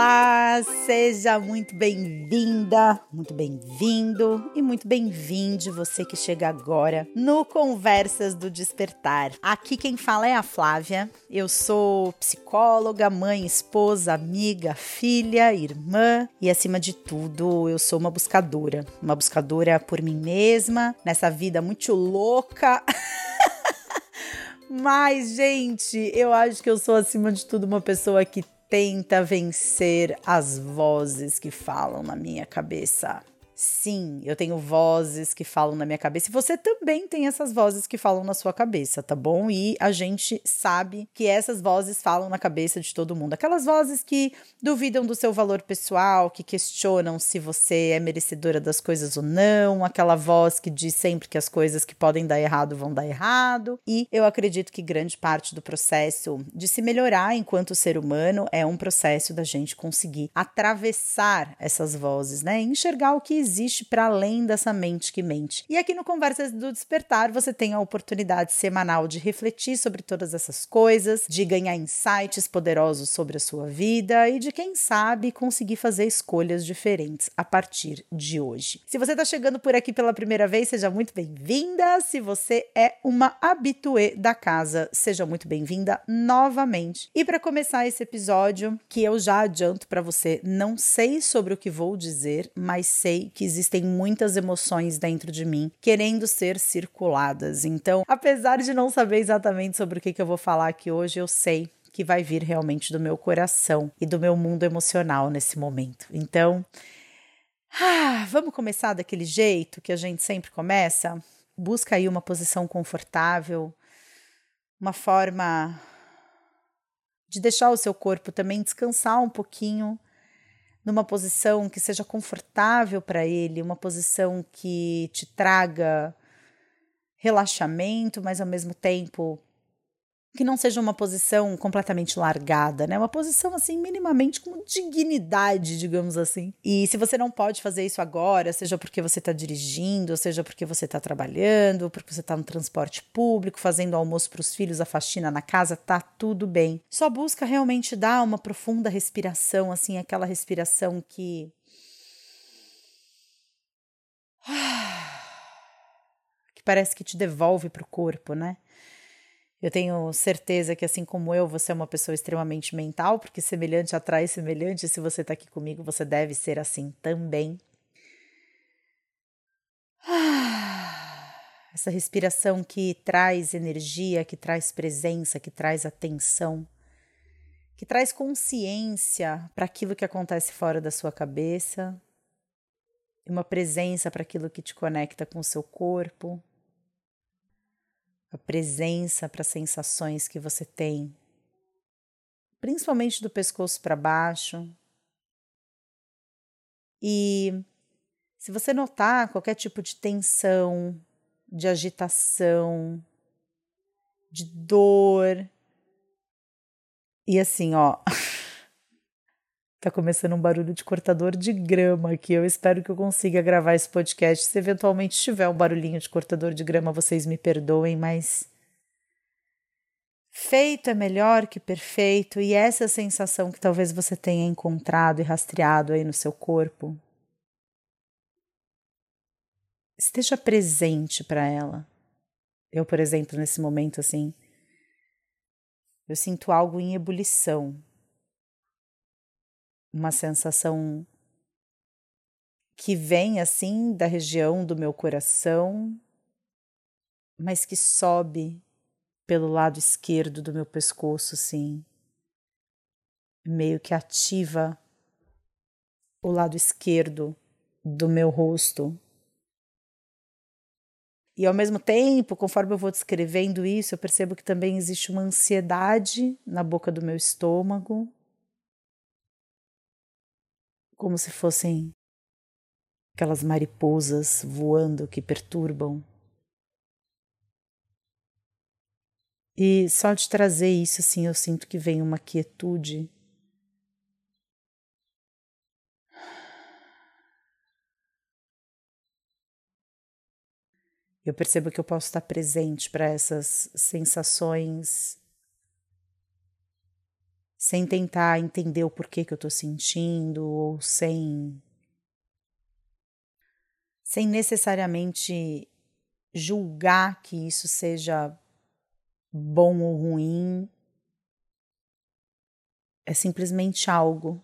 Olá, seja muito bem-vinda, muito bem-vindo e muito bem-vinde você que chega agora no Conversas do Despertar. Aqui quem fala é a Flávia. Eu sou psicóloga, mãe, esposa, amiga, filha, irmã e acima de tudo, eu sou uma buscadora, uma buscadora por mim mesma nessa vida muito louca. Mas, gente, eu acho que eu sou acima de tudo uma pessoa que tenta vencer as vozes que falam na minha cabeça. Sim, eu tenho vozes que falam na minha cabeça e você também tem essas vozes que falam na sua cabeça, tá bom? E a gente sabe que essas vozes falam na cabeça de todo mundo. Aquelas vozes que duvidam do seu valor pessoal, que questionam se você é merecedora das coisas ou não, aquela voz que diz sempre que as coisas que podem dar errado vão dar errado. E eu acredito que grande parte do processo de se melhorar enquanto ser humano é um processo da gente conseguir atravessar essas vozes, né? Enxergar o que existe existe para além dessa mente que mente. E aqui no Conversas do Despertar você tem a oportunidade semanal de refletir sobre todas essas coisas, de ganhar insights poderosos sobre a sua vida e de quem sabe conseguir fazer escolhas diferentes a partir de hoje. Se você está chegando por aqui pela primeira vez, seja muito bem-vinda. Se você é uma habituê da casa, seja muito bem-vinda novamente. E para começar esse episódio, que eu já adianto para você, não sei sobre o que vou dizer, mas sei que que existem muitas emoções dentro de mim querendo ser circuladas. Então, apesar de não saber exatamente sobre o que, que eu vou falar aqui hoje, eu sei que vai vir realmente do meu coração e do meu mundo emocional nesse momento. Então, ah, vamos começar daquele jeito que a gente sempre começa? Busca aí uma posição confortável, uma forma de deixar o seu corpo também descansar um pouquinho numa posição que seja confortável para ele, uma posição que te traga relaxamento, mas ao mesmo tempo que não seja uma posição completamente largada, né? Uma posição assim minimamente com dignidade, digamos assim. E se você não pode fazer isso agora, seja porque você está dirigindo, seja porque você está trabalhando, porque você está no transporte público, fazendo almoço para os filhos, a faxina na casa, tá tudo bem. Só busca realmente dar uma profunda respiração, assim, aquela respiração que que parece que te devolve para o corpo, né? Eu tenho certeza que, assim como eu, você é uma pessoa extremamente mental, porque semelhante atrai semelhante. Se você está aqui comigo, você deve ser assim também. essa respiração que traz energia, que traz presença, que traz atenção, que traz consciência para aquilo que acontece fora da sua cabeça, uma presença para aquilo que te conecta com o seu corpo a presença para sensações que você tem, principalmente do pescoço para baixo. E se você notar qualquer tipo de tensão, de agitação, de dor, e assim, ó. Tá começando um barulho de cortador de grama aqui. Eu espero que eu consiga gravar esse podcast. Se eventualmente tiver um barulhinho de cortador de grama, vocês me perdoem, mas feito é melhor que perfeito, e essa sensação que talvez você tenha encontrado e rastreado aí no seu corpo, esteja presente para ela. Eu, por exemplo, nesse momento assim, eu sinto algo em ebulição uma sensação que vem assim da região do meu coração, mas que sobe pelo lado esquerdo do meu pescoço, sim. Meio que ativa o lado esquerdo do meu rosto. E ao mesmo tempo, conforme eu vou descrevendo isso, eu percebo que também existe uma ansiedade na boca do meu estômago como se fossem aquelas mariposas voando que perturbam. E só de trazer isso, assim, eu sinto que vem uma quietude. Eu percebo que eu posso estar presente para essas sensações sem tentar entender o porquê que eu tô sentindo ou sem sem necessariamente julgar que isso seja bom ou ruim. É simplesmente algo.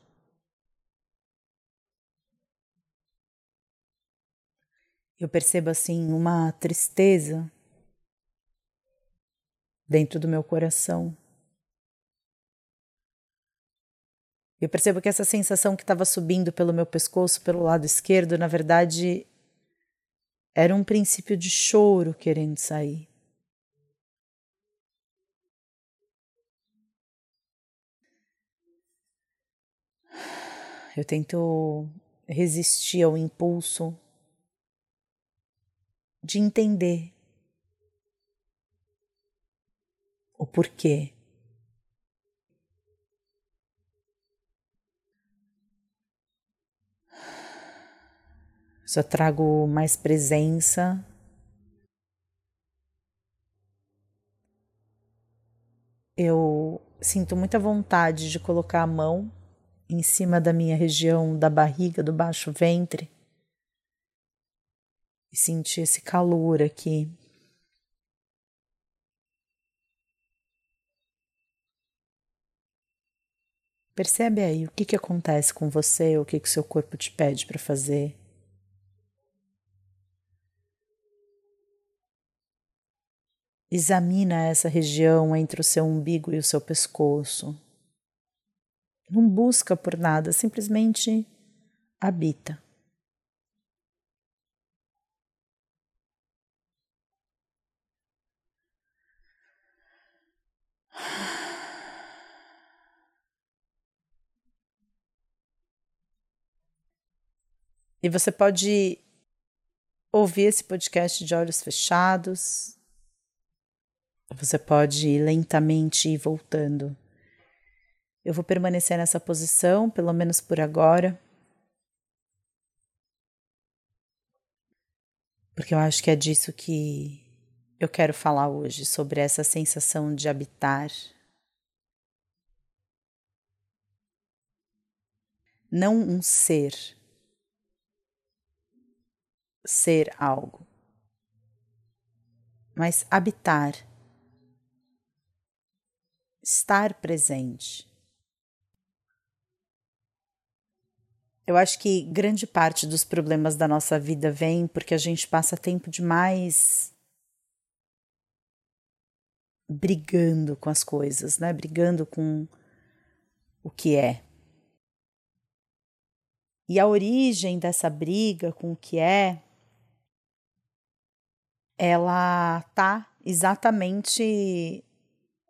Eu percebo assim uma tristeza dentro do meu coração. Eu percebo que essa sensação que estava subindo pelo meu pescoço, pelo lado esquerdo, na verdade, era um princípio de choro querendo sair. Eu tento resistir ao impulso de entender o porquê. Só trago mais presença. Eu sinto muita vontade de colocar a mão em cima da minha região da barriga, do baixo ventre, e sentir esse calor aqui. Percebe aí o que, que acontece com você, o que, que seu corpo te pede para fazer. Examina essa região entre o seu umbigo e o seu pescoço. Não busca por nada, simplesmente habita. E você pode ouvir esse podcast de olhos fechados. Você pode ir lentamente ir voltando. Eu vou permanecer nessa posição, pelo menos por agora. Porque eu acho que é disso que eu quero falar hoje, sobre essa sensação de habitar. Não um ser ser algo, mas habitar, estar presente. Eu acho que grande parte dos problemas da nossa vida vem porque a gente passa tempo demais brigando com as coisas, né? Brigando com o que é. E a origem dessa briga com o que é ela tá exatamente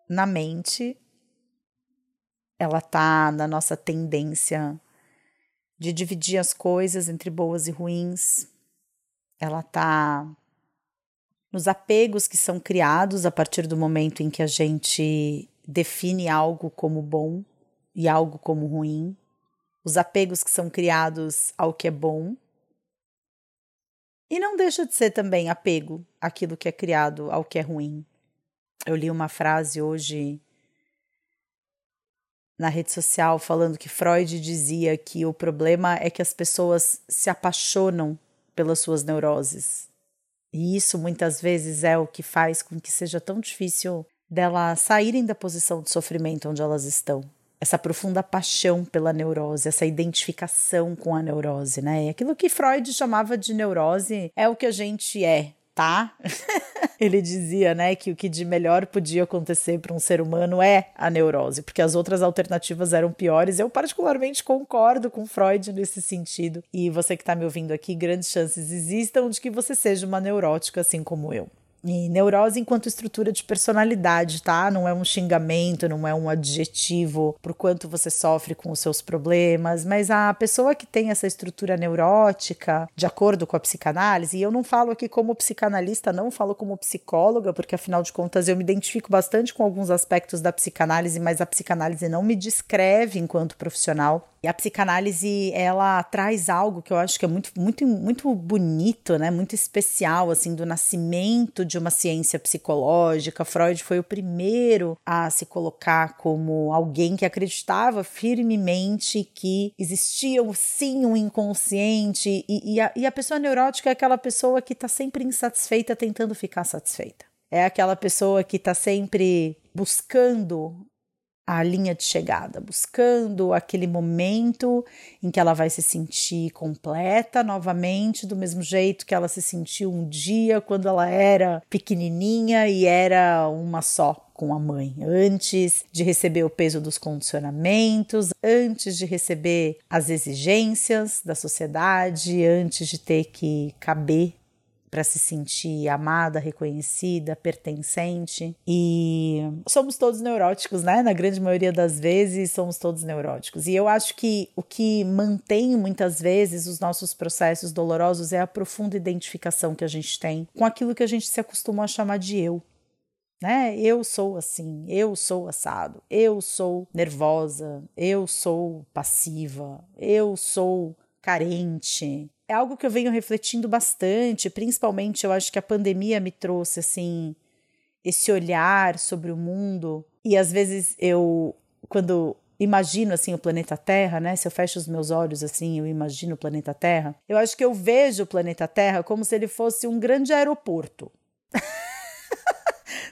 na mente, ela tá na nossa tendência de dividir as coisas entre boas e ruins, ela tá nos apegos que são criados a partir do momento em que a gente define algo como bom e algo como ruim, os apegos que são criados ao que é bom. E não deixa de ser também apego àquilo que é criado, ao que é ruim. Eu li uma frase hoje na rede social falando que Freud dizia que o problema é que as pessoas se apaixonam pelas suas neuroses. E isso muitas vezes é o que faz com que seja tão difícil delas saírem da posição de sofrimento onde elas estão essa profunda paixão pela neurose, essa identificação com a neurose, né? Aquilo que Freud chamava de neurose é o que a gente é, tá? Ele dizia, né, que o que de melhor podia acontecer para um ser humano é a neurose, porque as outras alternativas eram piores. Eu particularmente concordo com Freud nesse sentido. E você que está me ouvindo aqui, grandes chances existam de que você seja uma neurótica assim como eu. E neurose enquanto estrutura de personalidade, tá? Não é um xingamento, não é um adjetivo por quanto você sofre com os seus problemas, mas a pessoa que tem essa estrutura neurótica, de acordo com a psicanálise, e eu não falo aqui como psicanalista, não falo como psicóloga, porque afinal de contas eu me identifico bastante com alguns aspectos da psicanálise, mas a psicanálise não me descreve enquanto profissional. E a psicanálise, ela traz algo que eu acho que é muito, muito, muito bonito, né? Muito especial, assim, do nascimento de uma ciência psicológica. Freud foi o primeiro a se colocar como alguém que acreditava firmemente que existia sim um inconsciente e, e, a, e a pessoa neurótica é aquela pessoa que está sempre insatisfeita tentando ficar satisfeita. É aquela pessoa que está sempre buscando a linha de chegada, buscando aquele momento em que ela vai se sentir completa novamente, do mesmo jeito que ela se sentiu um dia quando ela era pequenininha e era uma só com a mãe, antes de receber o peso dos condicionamentos, antes de receber as exigências da sociedade, antes de ter que caber para se sentir amada, reconhecida, pertencente. E somos todos neuróticos, né? Na grande maioria das vezes, somos todos neuróticos. E eu acho que o que mantém muitas vezes os nossos processos dolorosos é a profunda identificação que a gente tem com aquilo que a gente se acostuma a chamar de eu. Né? Eu sou assim, eu sou assado, eu sou nervosa, eu sou passiva, eu sou carente, é algo que eu venho refletindo bastante, principalmente eu acho que a pandemia me trouxe assim esse olhar sobre o mundo e às vezes eu quando imagino assim o planeta Terra, né? Se eu fecho os meus olhos assim, eu imagino o planeta Terra. Eu acho que eu vejo o planeta Terra como se ele fosse um grande aeroporto.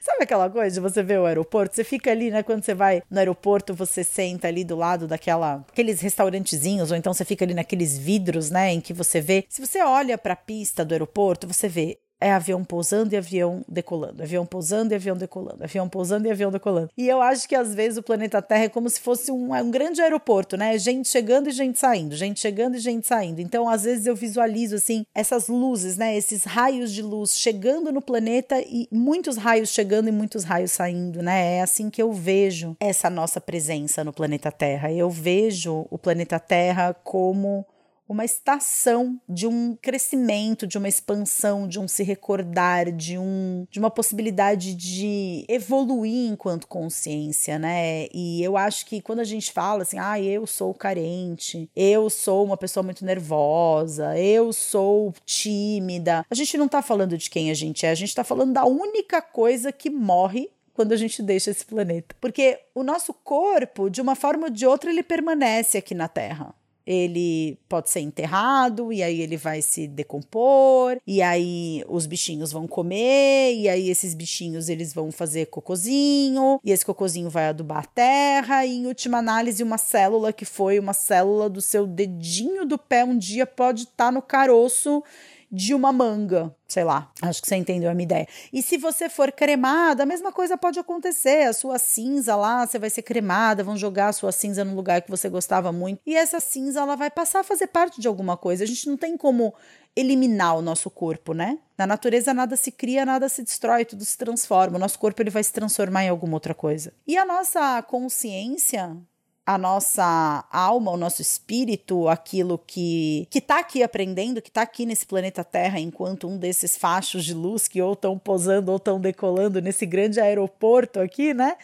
Sabe aquela coisa de você ver o aeroporto? Você fica ali, né? Quando você vai no aeroporto, você senta ali do lado daquela aqueles restaurantezinhos, ou então você fica ali naqueles vidros, né? Em que você vê. Se você olha para a pista do aeroporto, você vê é avião pousando e avião decolando, avião pousando e avião decolando, avião pousando e avião decolando. E eu acho que às vezes o planeta Terra é como se fosse um, um grande aeroporto, né? Gente chegando e gente saindo, gente chegando e gente saindo. Então, às vezes eu visualizo assim essas luzes, né? Esses raios de luz chegando no planeta e muitos raios chegando e muitos raios saindo, né? É assim que eu vejo essa nossa presença no planeta Terra. Eu vejo o planeta Terra como uma estação de um crescimento, de uma expansão, de um se recordar, de um de uma possibilidade de evoluir enquanto consciência, né? E eu acho que quando a gente fala assim, ah, eu sou carente, eu sou uma pessoa muito nervosa, eu sou tímida, a gente não tá falando de quem a gente é, a gente tá falando da única coisa que morre quando a gente deixa esse planeta. Porque o nosso corpo, de uma forma ou de outra, ele permanece aqui na Terra ele pode ser enterrado e aí ele vai se decompor e aí os bichinhos vão comer e aí esses bichinhos eles vão fazer cocozinho e esse cocozinho vai adubar a terra e em última análise uma célula que foi uma célula do seu dedinho do pé um dia pode estar tá no caroço de uma manga, sei lá. Acho que você entendeu a minha ideia. E se você for cremada, a mesma coisa pode acontecer. A sua cinza lá, você vai ser cremada, vão jogar a sua cinza no lugar que você gostava muito. E essa cinza, ela vai passar a fazer parte de alguma coisa. A gente não tem como eliminar o nosso corpo, né? Na natureza nada se cria, nada se destrói, tudo se transforma. O nosso corpo ele vai se transformar em alguma outra coisa. E a nossa consciência, a nossa alma, o nosso espírito, aquilo que que está aqui aprendendo, que está aqui nesse planeta Terra, enquanto um desses fachos de luz que ou estão posando ou estão decolando nesse grande aeroporto aqui, né?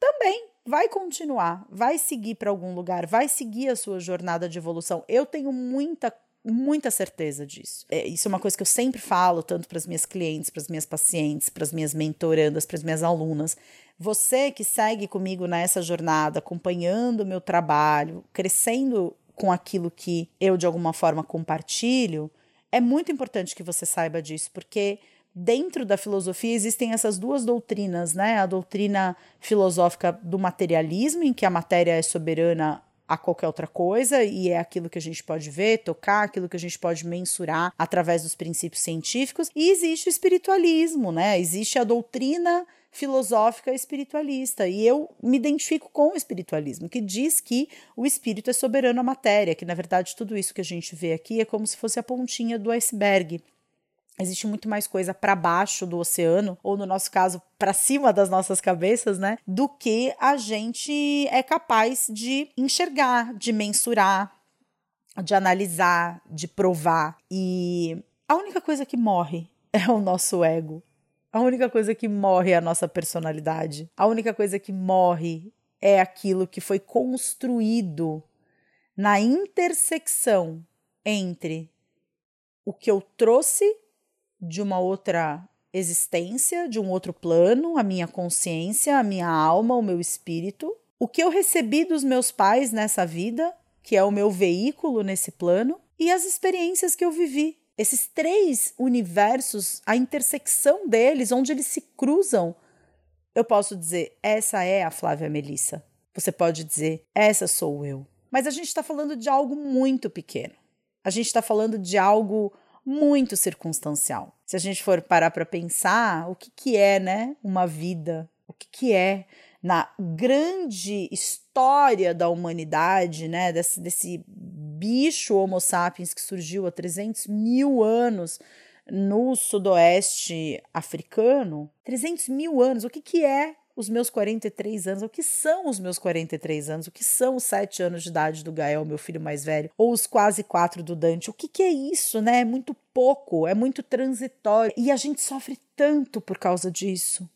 Também vai continuar, vai seguir para algum lugar, vai seguir a sua jornada de evolução. Eu tenho muita muita certeza disso. É, isso é uma coisa que eu sempre falo, tanto para as minhas clientes, para as minhas pacientes, para as minhas mentorandas, para as minhas alunas. Você que segue comigo nessa jornada, acompanhando o meu trabalho, crescendo com aquilo que eu de alguma forma compartilho, é muito importante que você saiba disso, porque dentro da filosofia existem essas duas doutrinas, né? A doutrina filosófica do materialismo, em que a matéria é soberana a qualquer outra coisa e é aquilo que a gente pode ver, tocar, aquilo que a gente pode mensurar através dos princípios científicos. E existe o espiritualismo, né? Existe a doutrina filosófica espiritualista. E eu me identifico com o espiritualismo, que diz que o espírito é soberano à matéria, que na verdade tudo isso que a gente vê aqui é como se fosse a pontinha do iceberg. Existe muito mais coisa para baixo do oceano, ou no nosso caso, para cima das nossas cabeças, né? Do que a gente é capaz de enxergar, de mensurar, de analisar, de provar. E a única coisa que morre é o nosso ego. A única coisa que morre é a nossa personalidade. A única coisa que morre é aquilo que foi construído na intersecção entre o que eu trouxe de uma outra existência, de um outro plano, a minha consciência, a minha alma, o meu espírito, o que eu recebi dos meus pais nessa vida, que é o meu veículo nesse plano, e as experiências que eu vivi. Esses três universos, a intersecção deles, onde eles se cruzam, eu posso dizer: essa é a Flávia Melissa. Você pode dizer: essa sou eu. Mas a gente está falando de algo muito pequeno. A gente está falando de algo muito circunstancial. Se a gente for parar para pensar, o que, que é, né, uma vida? O que, que é na grande história da humanidade, né, desse, desse bicho Homo sapiens que surgiu há 300 mil anos no sudoeste africano? 300 mil anos, o que, que é os meus 43 anos, o que são os meus 43 anos, o que são os 7 anos de idade do Gael, meu filho mais velho, ou os quase 4 do Dante. O que, que é isso, né? É muito pouco, é muito transitório. E a gente sofre tanto por causa disso.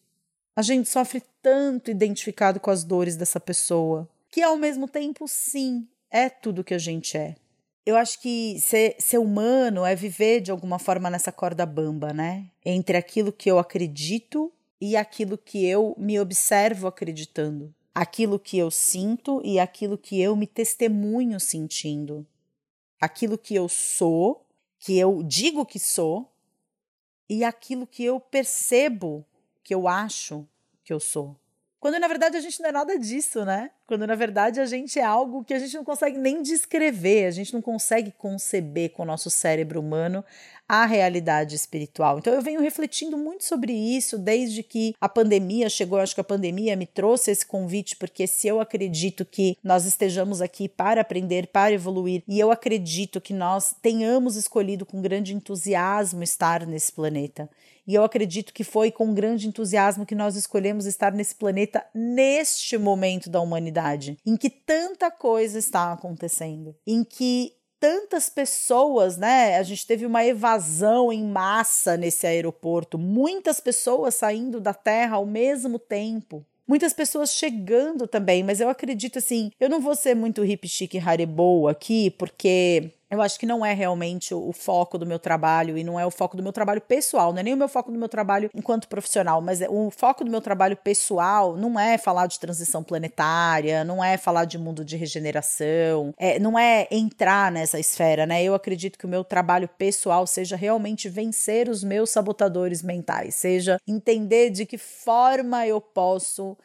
A gente sofre tanto identificado com as dores dessa pessoa, que ao mesmo tempo, sim, é tudo que a gente é. Eu acho que ser, ser humano é viver de alguma forma nessa corda bamba, né? Entre aquilo que eu acredito e aquilo que eu me observo acreditando, aquilo que eu sinto e aquilo que eu me testemunho sentindo, aquilo que eu sou, que eu digo que sou, e aquilo que eu percebo, que eu acho que eu sou. Quando na verdade a gente não é nada disso, né? Quando na verdade a gente é algo que a gente não consegue nem descrever, a gente não consegue conceber com o nosso cérebro humano a realidade espiritual. Então eu venho refletindo muito sobre isso desde que a pandemia chegou. Eu acho que a pandemia me trouxe esse convite, porque se eu acredito que nós estejamos aqui para aprender, para evoluir, e eu acredito que nós tenhamos escolhido com grande entusiasmo estar nesse planeta. E eu acredito que foi com grande entusiasmo que nós escolhemos estar nesse planeta neste momento da humanidade, em que tanta coisa está acontecendo, em que tantas pessoas, né? A gente teve uma evasão em massa nesse aeroporto, muitas pessoas saindo da Terra ao mesmo tempo. Muitas pessoas chegando também, mas eu acredito assim, eu não vou ser muito hip chic haribou aqui, porque eu acho que não é realmente o, foco do meu trabalho e não é o foco do meu trabalho pessoal, não é nem o meu foco do meu trabalho enquanto profissional, mas é, o foco do meu trabalho pessoal não é falar de transição planetária, não é falar de mundo de regeneração, é, não é entrar nessa esfera, né? Eu acredito que o meu trabalho pessoal seja realmente vencer os meus sabotadores mentais, seja entender de que forma eu posso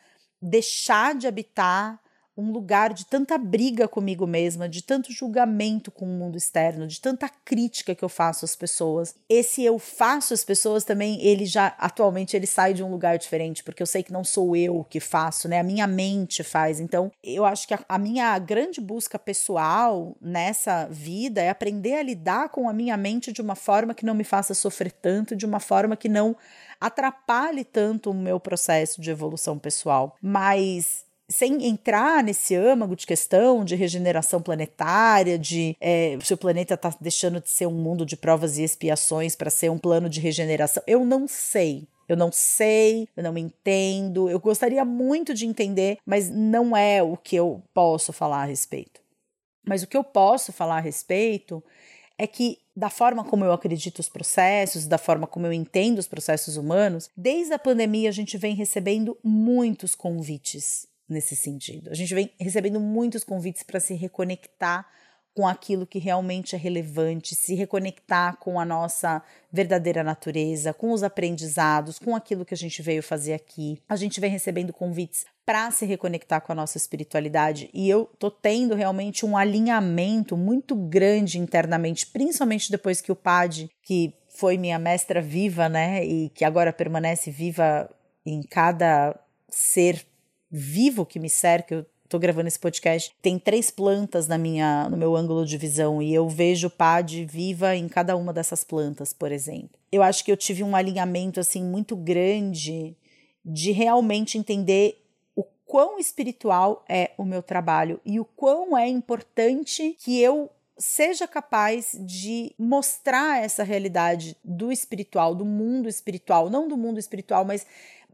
deixar de habitar um lugar de tanta briga comigo mesma, de tanto julgamento com o mundo externo, de tanta crítica que eu faço às pessoas. Esse eu faço às pessoas também, ele já atualmente ele sai de um lugar diferente, porque eu sei que não sou eu que faço, né? A minha mente faz. Então, eu acho que a, a minha grande busca pessoal nessa vida é aprender a lidar com a minha mente de uma forma que não me faça sofrer tanto, de uma forma que não atrapalhe tanto o meu processo de evolução pessoal. Mas sem entrar nesse âmago de questão de regeneração planetária, de é, se o planeta está deixando de ser um mundo de provas e expiações para ser um plano de regeneração, eu não sei. Eu não sei, eu não entendo. Eu gostaria muito de entender, mas não é o que eu posso falar a respeito. Mas o que eu posso falar a respeito é que, da forma como eu acredito os processos, da forma como eu entendo os processos humanos, desde a pandemia a gente vem recebendo muitos convites nesse sentido. A gente vem recebendo muitos convites para se reconectar com aquilo que realmente é relevante, se reconectar com a nossa verdadeira natureza, com os aprendizados, com aquilo que a gente veio fazer aqui. A gente vem recebendo convites para se reconectar com a nossa espiritualidade e eu tô tendo realmente um alinhamento muito grande internamente, principalmente depois que o Pad, que foi minha mestra viva, né, e que agora permanece viva em cada ser vivo que me cerca. Eu tô gravando esse podcast. Tem três plantas na minha, no meu ângulo de visão e eu vejo PAD viva em cada uma dessas plantas, por exemplo. Eu acho que eu tive um alinhamento assim muito grande de realmente entender o quão espiritual é o meu trabalho e o quão é importante que eu seja capaz de mostrar essa realidade do espiritual, do mundo espiritual, não do mundo espiritual, mas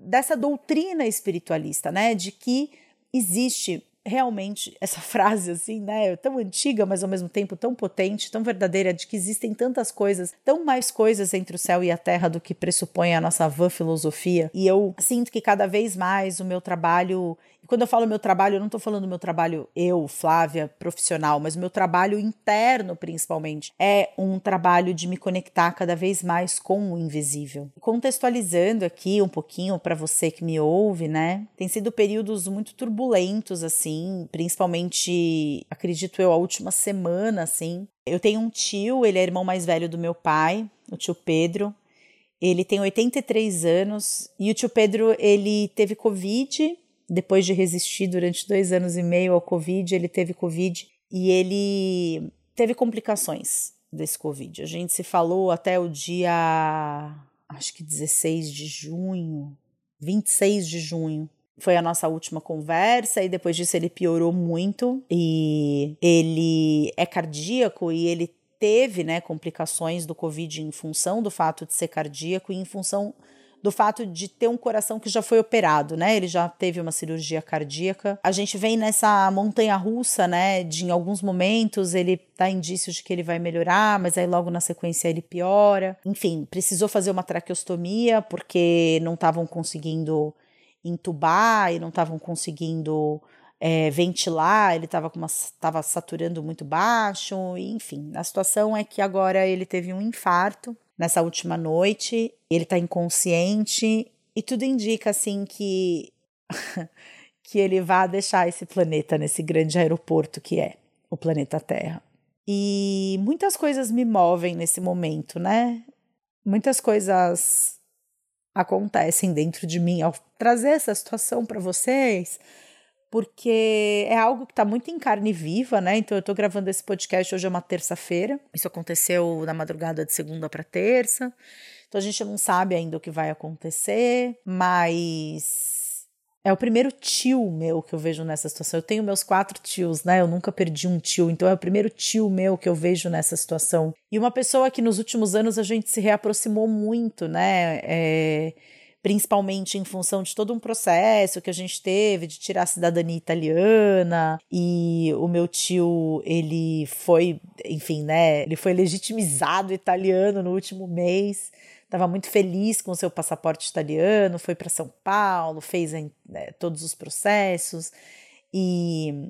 dessa doutrina espiritualista, né, de que existe realmente essa frase assim, né, tão antiga, mas ao mesmo tempo tão potente, tão verdadeira, de que existem tantas coisas, tão mais coisas entre o céu e a terra do que pressupõe a nossa vã filosofia. E eu sinto que cada vez mais o meu trabalho quando eu falo meu trabalho, eu não estou falando meu trabalho, eu, Flávia, profissional, mas meu trabalho interno, principalmente, é um trabalho de me conectar cada vez mais com o invisível. Contextualizando aqui um pouquinho para você que me ouve, né? Tem sido períodos muito turbulentos, assim, principalmente, acredito eu, a última semana, assim. Eu tenho um tio, ele é irmão mais velho do meu pai, o tio Pedro. Ele tem 83 anos e o tio Pedro ele teve Covid depois de resistir durante dois anos e meio ao Covid, ele teve Covid e ele teve complicações desse Covid. A gente se falou até o dia, acho que 16 de junho, 26 de junho. Foi a nossa última conversa e depois disso ele piorou muito e ele é cardíaco e ele teve, né, complicações do Covid em função do fato de ser cardíaco e em função do fato de ter um coração que já foi operado, né? Ele já teve uma cirurgia cardíaca. A gente vem nessa montanha russa, né? De em alguns momentos ele dá indícios de que ele vai melhorar, mas aí logo na sequência ele piora. Enfim, precisou fazer uma traqueostomia porque não estavam conseguindo entubar e não estavam conseguindo é, ventilar, ele estava saturando muito baixo, enfim. A situação é que agora ele teve um infarto nessa última noite, ele tá inconsciente e tudo indica assim que que ele vai deixar esse planeta nesse grande aeroporto que é o planeta Terra. E muitas coisas me movem nesse momento, né? Muitas coisas acontecem dentro de mim ao trazer essa situação para vocês porque é algo que está muito em carne viva, né? Então eu estou gravando esse podcast hoje é uma terça-feira. Isso aconteceu na madrugada de segunda para terça. Então a gente não sabe ainda o que vai acontecer, mas é o primeiro tio meu que eu vejo nessa situação. Eu tenho meus quatro tios, né? Eu nunca perdi um tio, então é o primeiro tio meu que eu vejo nessa situação. E uma pessoa que nos últimos anos a gente se reaproximou muito, né? É principalmente em função de todo um processo que a gente teve de tirar a cidadania italiana e o meu tio ele foi, enfim, né, ele foi legitimizado italiano no último mês. Estava muito feliz com o seu passaporte italiano, foi para São Paulo, fez né, todos os processos e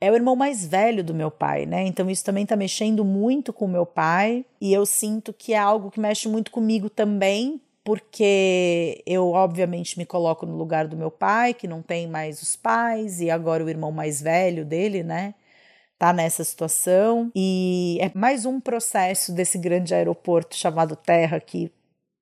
é o irmão mais velho do meu pai, né? Então isso também tá mexendo muito com o meu pai e eu sinto que é algo que mexe muito comigo também, porque eu obviamente me coloco no lugar do meu pai, que não tem mais os pais, e agora o irmão mais velho dele, né? Tá nessa situação. E é mais um processo desse grande aeroporto chamado Terra que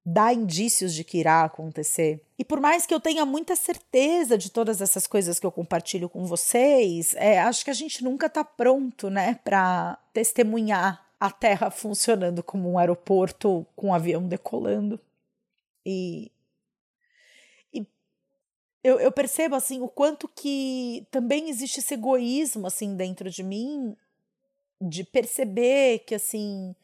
dá indícios de que irá acontecer. E por mais que eu tenha muita certeza de todas essas coisas que eu compartilho com vocês, é, acho que a gente nunca tá pronto, né, para testemunhar a Terra funcionando como um aeroporto com um avião decolando. E, e eu, eu percebo assim o quanto que também existe esse egoísmo assim dentro de mim de perceber que assim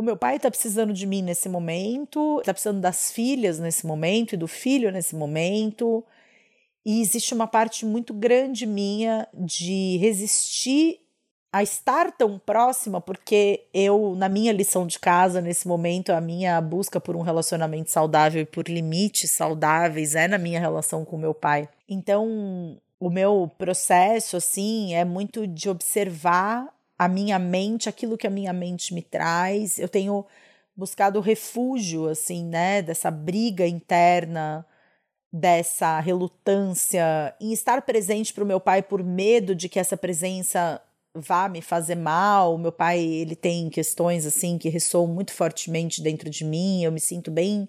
o meu pai está precisando de mim nesse momento, está precisando das filhas nesse momento e do filho nesse momento. E existe uma parte muito grande minha de resistir a estar tão próxima, porque eu, na minha lição de casa, nesse momento, a minha busca por um relacionamento saudável e por limites saudáveis é na minha relação com meu pai. Então, o meu processo, assim, é muito de observar a minha mente, aquilo que a minha mente me traz. Eu tenho buscado refúgio, assim, né, dessa briga interna dessa relutância em estar presente para o meu pai por medo de que essa presença vá me fazer mal. Meu pai, ele tem questões assim que ressoam muito fortemente dentro de mim. Eu me sinto bem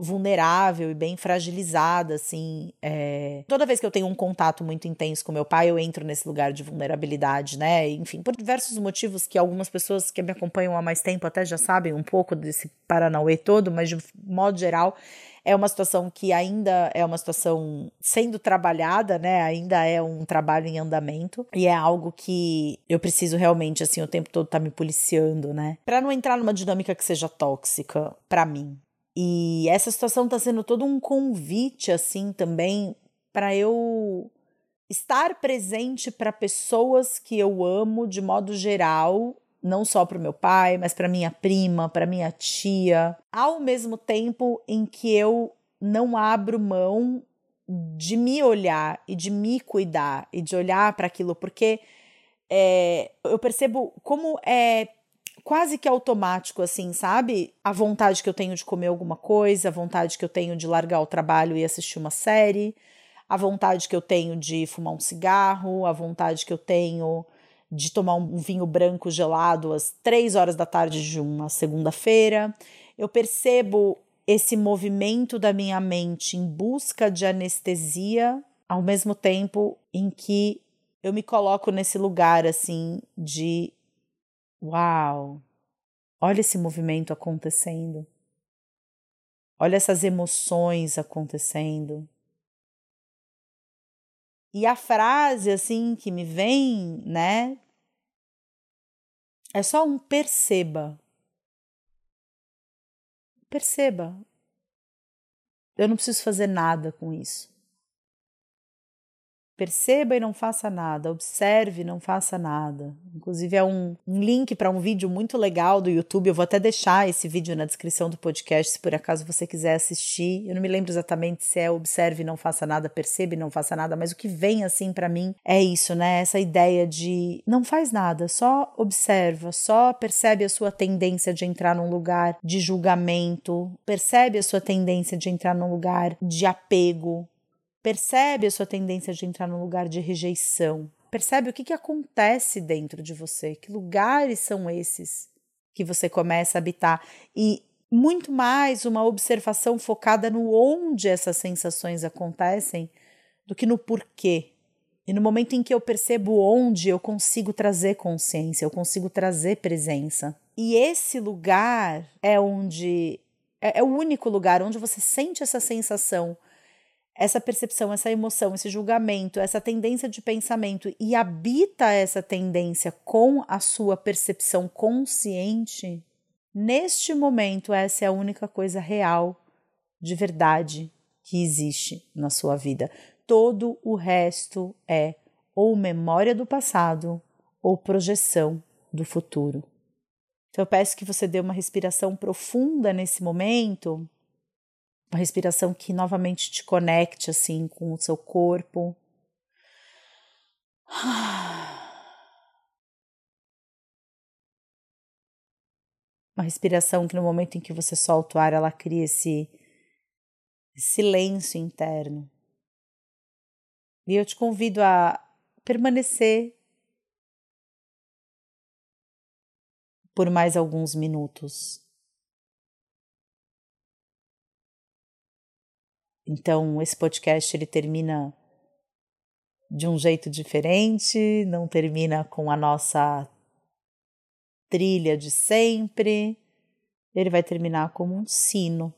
vulnerável e bem fragilizada, assim. É... Toda vez que eu tenho um contato muito intenso com meu pai, eu entro nesse lugar de vulnerabilidade, né? Enfim, por diversos motivos que algumas pessoas que me acompanham há mais tempo até já sabem um pouco desse Paranauê todo, mas de modo geral, é uma situação que ainda é uma situação sendo trabalhada, né? Ainda é um trabalho em andamento e é algo que eu preciso realmente assim o tempo todo estar tá me policiando, né? Para não entrar numa dinâmica que seja tóxica para mim. E essa situação tá sendo todo um convite assim também para eu estar presente para pessoas que eu amo de modo geral, não só para o meu pai, mas para minha prima, para minha tia, ao mesmo tempo em que eu não abro mão de me olhar e de me cuidar e de olhar para aquilo, porque é, eu percebo como é quase que automático, assim, sabe? A vontade que eu tenho de comer alguma coisa, a vontade que eu tenho de largar o trabalho e assistir uma série, a vontade que eu tenho de fumar um cigarro, a vontade que eu tenho de tomar um vinho branco gelado às três horas da tarde de uma segunda-feira. Eu percebo esse movimento da minha mente em busca de anestesia, ao mesmo tempo em que eu me coloco nesse lugar assim de Uau! Olha esse movimento acontecendo. Olha essas emoções acontecendo. E a frase assim que me vem, né? É só um perceba. Perceba. Eu não preciso fazer nada com isso. Perceba e não faça nada, observe e não faça nada. Inclusive, é um, um link para um vídeo muito legal do YouTube. Eu vou até deixar esse vídeo na descrição do podcast, se por acaso você quiser assistir. Eu não me lembro exatamente se é observe e não faça nada, perceba e não faça nada, mas o que vem assim para mim é isso, né? Essa ideia de não faz nada, só observa, só percebe a sua tendência de entrar num lugar de julgamento, percebe a sua tendência de entrar num lugar de apego, Percebe a sua tendência de entrar num lugar de rejeição. Percebe o que, que acontece dentro de você, que lugares são esses que você começa a habitar. E muito mais uma observação focada no onde essas sensações acontecem do que no porquê. E no momento em que eu percebo onde, eu consigo trazer consciência, eu consigo trazer presença. E esse lugar é onde é, é o único lugar onde você sente essa sensação essa percepção, essa emoção, esse julgamento, essa tendência de pensamento e habita essa tendência com a sua percepção consciente, neste momento essa é a única coisa real, de verdade que existe na sua vida. Todo o resto é ou memória do passado ou projeção do futuro. Então eu peço que você dê uma respiração profunda nesse momento uma respiração que novamente te conecte assim com o seu corpo. Uma respiração que no momento em que você solta o ar, ela cria esse silêncio interno. E eu te convido a permanecer por mais alguns minutos Então, esse podcast ele termina de um jeito diferente, não termina com a nossa trilha de sempre. Ele vai terminar como um sino.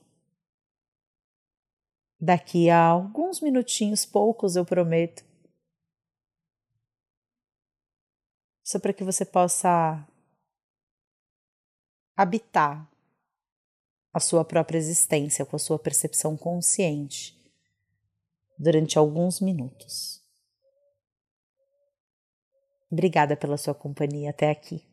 Daqui a alguns minutinhos, poucos eu prometo, só para que você possa habitar a sua própria existência com a sua percepção consciente durante alguns minutos. Obrigada pela sua companhia até aqui.